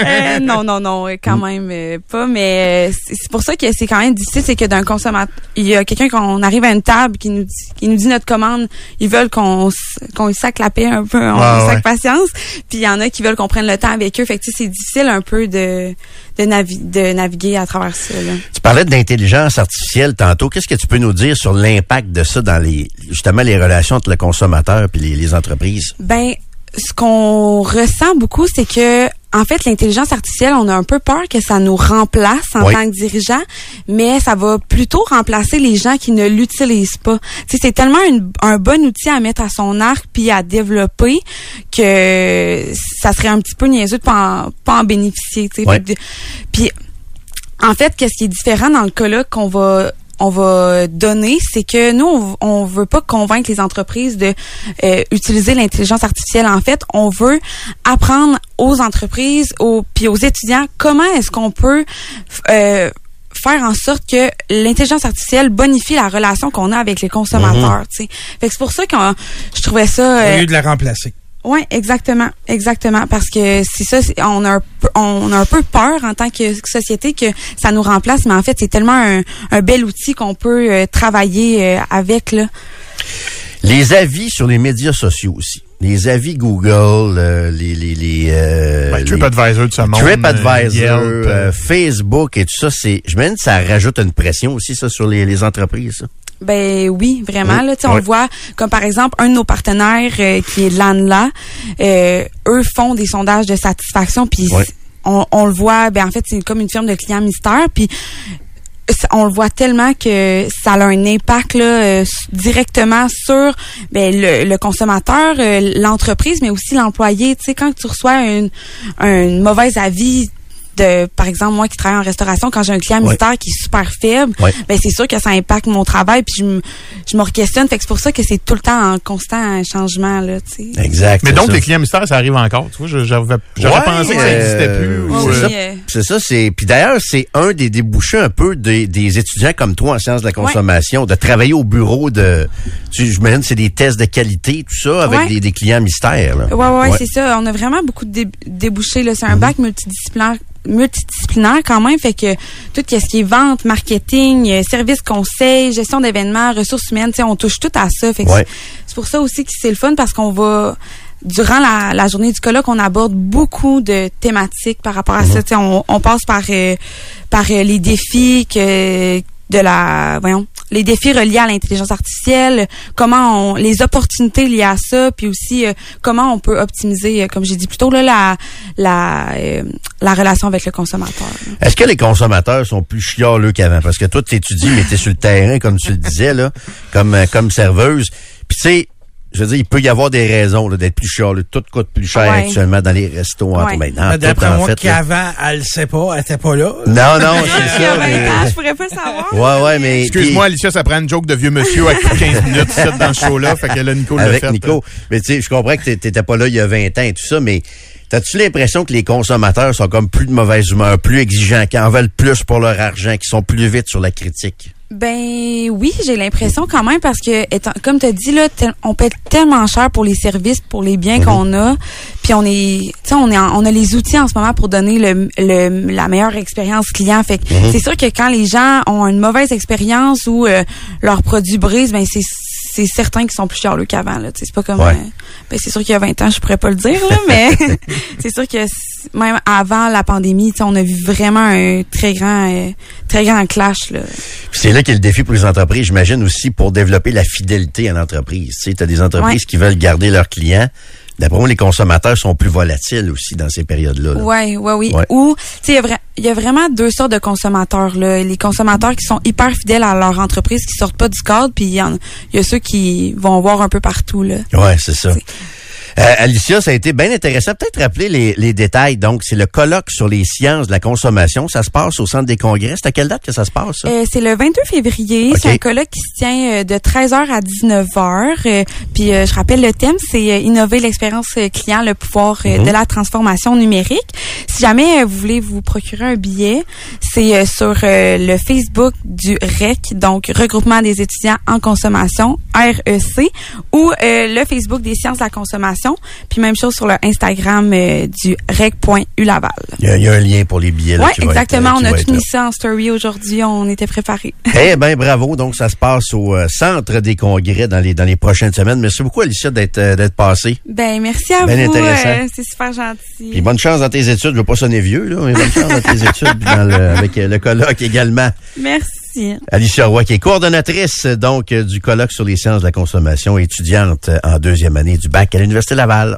Euh, non, non, non, euh, quand même euh, pas. Mais euh, c'est pour ça que c'est quand même difficile, c'est que d'un consommateur, il y a quelqu'un qu'on arrive à une table qui nous dit, qui nous dit notre commande, ils veulent qu'on qu'on sac la paix un peu, on Ouais, sac ouais. patience. Puis il y en a qui veulent qu'on prenne le temps avec eux. Fait que c'est difficile un peu de de, navi- de naviguer à travers ça. Là. Tu parlais d'intelligence artificielle tantôt. Qu'est-ce que tu peux nous dire sur l'impact de ça dans les justement les relations entre le consommateur et les, les entreprises? Ben, ce qu'on ressent beaucoup, c'est que en fait, l'intelligence artificielle, on a un peu peur que ça nous remplace en Oui. tant que dirigeant, mais ça va plutôt remplacer les gens qui ne l'utilisent pas. Tu sais, c'est tellement une- un bon outil à mettre à son arc puis à développer que ça serait un petit peu niaiseux de pas en, pas en bénéficier. Tu sais. Puis en fait, qu'est-ce qui est différent dans le là qu'on va on va donner, c'est que nous, on, on veut pas convaincre les entreprises de euh, utiliser l'intelligence artificielle. En fait, on veut apprendre aux entreprises, aux puis aux étudiants comment est-ce qu'on peut euh, faire en sorte que l'intelligence artificielle bonifie la relation qu'on a avec les consommateurs. sais. Fait que c'est pour ça que je trouvais ça. Au euh, lieu de la remplacer. Oui, exactement, exactement, parce que c'est ça, on a un peu, on a un peu peur en tant que société que ça nous remplace, mais en fait c'est tellement un, un bel outil qu'on peut euh, travailler euh, avec là. Les avis sur les médias sociaux aussi. Les avis Google, euh, les les les, euh, Ben, les- TripAdvisor de ce monde. TripAdvisor, Facebook et tout ça, c'est je me dis que ça rajoute une pression aussi ça sur les, les entreprises. ça. Ben oui, vraiment Oui, là, tu sais, on oui. le voit comme par exemple un de nos partenaires euh, qui est l'ANLA, euh, eux font des sondages de satisfaction puis Oui. on, on le voit, ben en fait c'est comme une firme de clients mystère puis on le voit tellement que ça a un impact là, euh, directement sur ben, le, le consommateur, euh, l'entreprise, mais aussi l'employé. Tu sais, quand tu reçois une, un mauvais avis de, par exemple, moi qui travaille en restauration, quand j'ai un client Ouais. mystère qui est super faible, Ouais. ben c'est sûr que ça impacte mon travail, puis je me, je me re-questionne. Fait que c'est pour ça que c'est tout le temps en constant changement, là, tu sais. Exact. Mais donc, ça. les clients mystères, ça arrive encore. Tu vois, j'avais- Ouais, pensé que ça euh, n'existait plus. euh, ça. euh, C'est ça, c'est. Puis d'ailleurs, c'est un des débouchés un peu des, des étudiants comme toi en sciences de la consommation, de travailler au bureau de. Tu, je me c'est des tests de qualité, tout ça, avec Ouais. des, des clients mystères. Là. Ouais, ouais, c'est ça. On a vraiment beaucoup de dé- débouchés. là. C'est un bac multidisciplinaire multidisciplinaire quand même fait que tout ce qui est vente marketing euh, service conseil gestion d'événements ressources humaines tu sais, on touche tout à ça fait que Ouais. c'est- pour ça aussi que c'est le fun parce qu'on va durant la, la journée du colloque on aborde beaucoup de thématiques par rapport à Mhm. ça Tu sais, on, on passe par euh, par euh, les défis que de la voyons les défis reliés à l'intelligence artificielle, comment on les opportunités liées à ça, puis aussi euh, comment on peut optimiser, euh, comme j'ai dit plus tôt là, la la euh, la relation avec le consommateur. Est-ce que les consommateurs sont plus chialeux qu'avant? Parce que toi, tu étudies, mais tu es sur le terrain, comme tu le disais, là, comme, euh, comme serveuse. Puis tu sais, je veux dire, il peut y avoir des raisons là, d'être plus chialeux. Tout coûte plus cher Ouais. actuellement dans les restos. entre- Ouais. tout, D'après en moi, fait, là. qu'avant, elle le sait pas, elle était pas là. Non, non, c'est ça. 20 mais- ans, je pourrais pas savoir. Ouais, ouais, mais. Excuse-moi, Alicia, ça prend une joke de vieux monsieur à 15 minutes dans ce show-là. Fait que là, Nico l'a avec fait. Nico. Mais tu sais, je comprends que t'é- t'étais pas là il y a 20 ans et tout ça, mais t'as-tu l'impression que les consommateurs sont comme plus de mauvaise humeur, plus exigeants, qui en veulent plus pour leur argent, qui sont plus vite sur la critique? Ben oui, j'ai l'impression quand même parce que étant, comme tu as dit là, tel- on paie tellement cher pour les services, pour les biens qu'on a, puis on est tu sais on est en- on a les outils en ce moment pour donner le, le- la meilleure expérience client. Fait que c'est sûr que quand les gens ont une mauvaise expérience ou euh, leur produit brise, ben c'est c'est certain qu'ils sont plus chialeux qu'avant là, c'est pas comme Ouais. euh, ben c'est sûr qu'il y a 20 ans, je pourrais pas le dire là, mais c'est sûr que même avant la pandémie, on a vu vraiment un très grand euh, très grand clash là. C'est là qu'est le défi pour les entreprises, j'imagine aussi pour développer la fidélité en entreprise. Tu t'as des entreprises Ouais. qui veulent garder leurs clients. D'après moi, les consommateurs sont plus volatiles aussi dans ces périodes-là. ouais, oui. Ouais. Ou, tu sais, il y a y, vraiment deux sortes de consommateurs. Là. Les consommateurs qui sont hyper fidèles à leur entreprise, qui sortent pas du cadre, puis il y, a ceux qui vont voir un peu partout. Là. Ouais, c'est ça. Euh, Alicia, ça a été bien intéressant. Peut-être rappeler les, les détails. Donc, c'est le colloque sur les sciences de la consommation. Ça se passe au Centre des congrès. C'est à quelle date que ça se passe? Euh, c'est le 22 février. C'est un colloque qui se tient euh, de 13h à 19h. Euh, puis euh, je rappelle le thème, c'est innover l'expérience client, le pouvoir euh, Mhm. de la transformation numérique. Si jamais vous voulez vous procurer un billet, c'est sur le Facebook du REC, donc Regroupement des étudiants en consommation, REC, ou euh, le Facebook des sciences de la consommation. Puis même chose sur le Instagram euh, du rec.ulaval. Il y, a, il y a un lien pour les billets. Oui, être, exactement. euh, On a tout mis ça en story aujourd'hui. On était préparés. Eh ben bravo. Donc, ça se passe au euh, Centre des congrès dans les, dans les prochaines semaines. Merci beaucoup, Alicia, d'être d'être passée. Ben, merci à Ben vous. intéressant. euh, c'est super gentil. Puis bonne chance dans tes études. Je veux pas sonner vieux, là, mais bonne chance dans tes études puis dans le- avec le colloque également. Merci. Alicia Roy, qui est coordonnatrice donc euh, du colloque sur les sciences de la consommation, étudiante euh, en deuxième année du bac à l'Université Laval.